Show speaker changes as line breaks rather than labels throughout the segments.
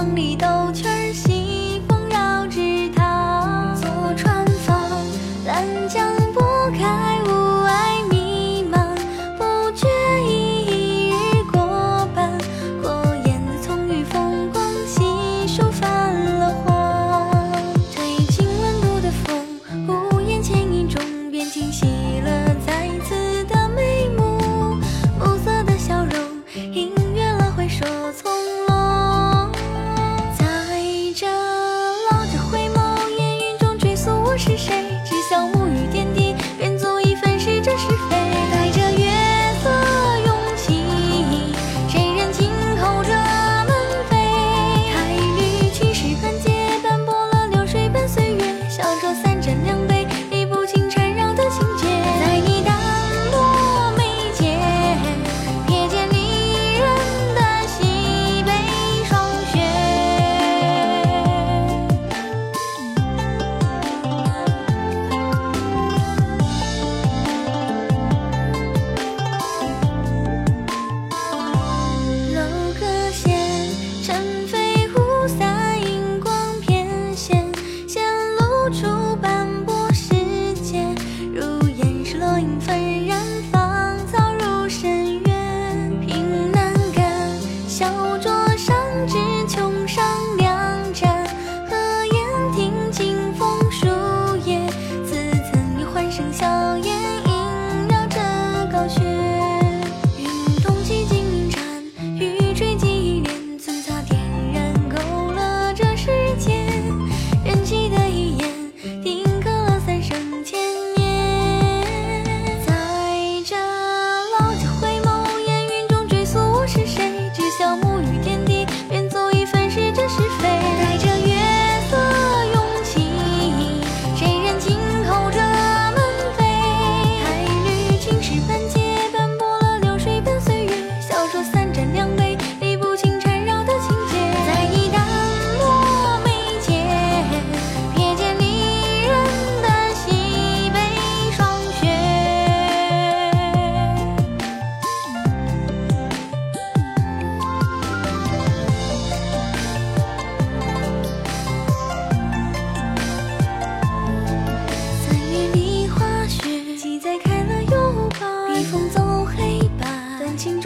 梦里兜圈儿。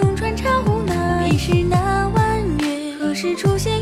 重穿茶壶，那已是那弯月，何时出现？